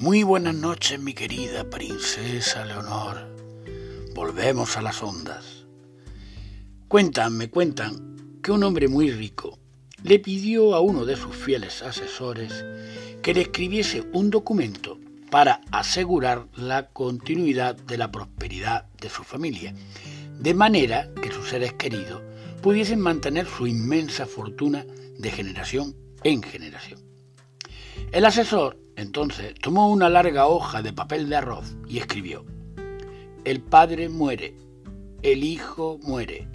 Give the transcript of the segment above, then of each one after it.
Muy buenas noches, mi querida princesa Leonor. Volvemos a las ondas. Cuentan, me cuentan, que un hombre muy rico le pidió a uno de sus fieles asesores que le escribiese un documento para asegurar la continuidad de la prosperidad de su familia, de manera que sus seres queridos pudiesen mantener su inmensa fortuna de generación en generación. El asesor, entonces, tomó una larga hoja de papel de arroz y escribió, El padre muere, el hijo muere,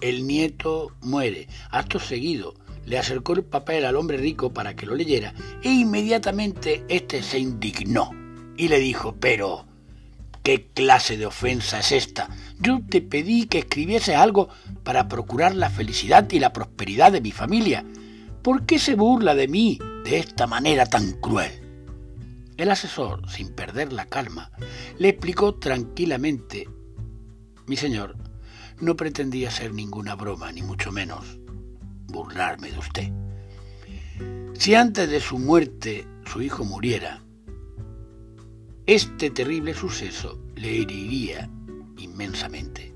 el nieto muere. Acto seguido, le acercó el papel al hombre rico para que lo leyera e inmediatamente éste se indignó y le dijo, pero, ¿qué clase de ofensa es esta? Yo te pedí que escribiese algo para procurar la felicidad y la prosperidad de mi familia. ¿Por qué se burla de mí de esta manera tan cruel? El asesor, sin perder la calma, le explicó tranquilamente, mi señor, no pretendía ser ninguna broma, ni mucho menos burlarme de usted. Si antes de su muerte su hijo muriera, este terrible suceso le heriría inmensamente.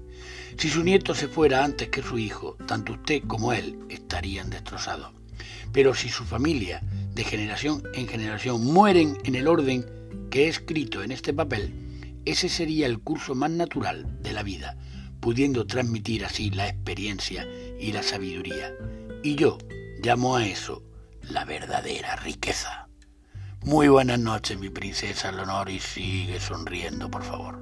Si su nieto se fuera antes que su hijo, tanto usted como él estarían destrozados. Pero si su familia, de generación en generación, mueren en el orden que he escrito en este papel, ese sería el curso más natural de la vida, pudiendo transmitir así la experiencia y la sabiduría. Y yo llamo a eso la verdadera riqueza. Muy buenas noches, mi princesa Leonor, y sigue sonriendo, por favor.